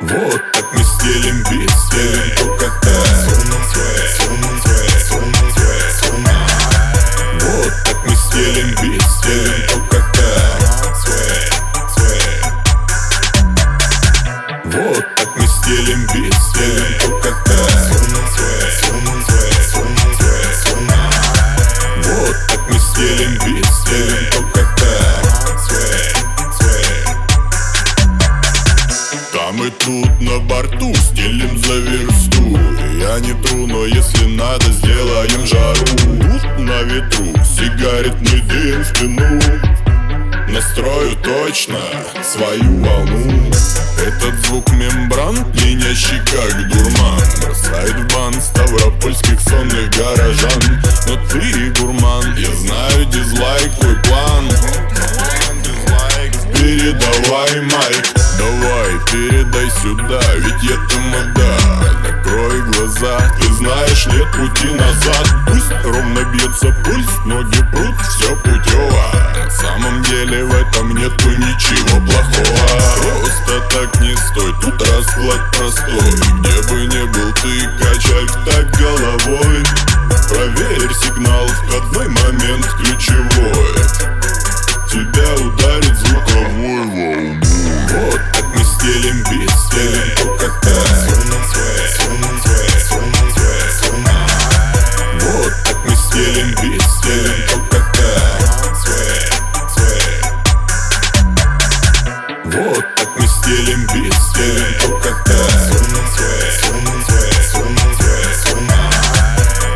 Вот так мы стелим бит, стелим только так Вот так мы стелим бит, стелим только Вот так мы стелим бит, стелим только Там и тут на борту стелим за версту. Я не тру, но если надо, сделаем жару. Тут на ветру сигаретный дым в спину Настрою точно свою волну. Этот звук мембран, пьянящий как дурман. Бросает в бан ставропольских сонных горожан. Но ты гурман, я знаю дизлайк, твой план. Передавай майк, давай, передай сюда Ведь я тамада, закрой глаза. Ты знаешь, нет пути назад простой Где бы не был ты, качай так головой. Проверь сигнал, входной момент ключевой. Тебя ударит звуковой волну. Вот так мы стелим бит, стелим только так Вот так мы стелим бит, стелим только так Вот так мы стелим бит, стелим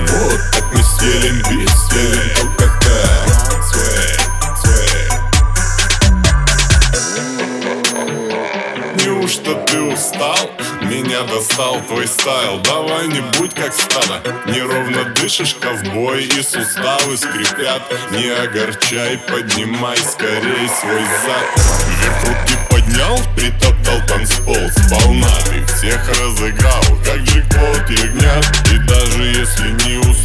Вот так мы стелим бит, стелим так Неужто ты устал? Меня достал твой стайл. Давай не будь как стадо. Неровно дышишь, ковбой И суставы скрипят. Не огорчай, поднимай скорей свой зад. Вверх руки поднял,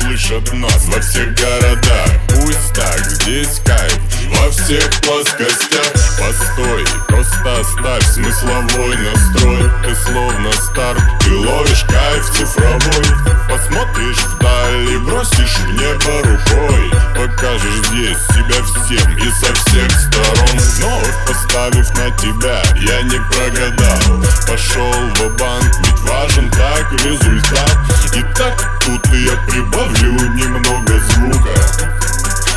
не услышат нас Во всех городах. Пусть так, здесь кайф Во всех плоскостях. Постой, просто оставь смысловой настрой. Ты словно стар, ты ловишь кайф цифровой. Посмотришь вдаль и бросишь в небо рукой. Покажешь здесь себя всем и со всех сторон. Вновь поставив на тебя, я не прогадал. Пошел в банк ведь важен так результат И так тут я прибавлю немного звука.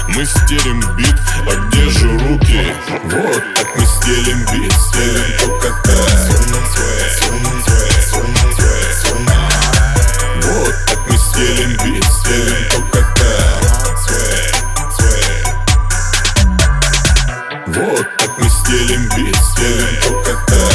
Мы стелим бит, а где же руки? Вот так мы стелим бит, стелим только так. Вот так мы стелим бит, стелим только так. Вот так мы стелим бит, стелим только так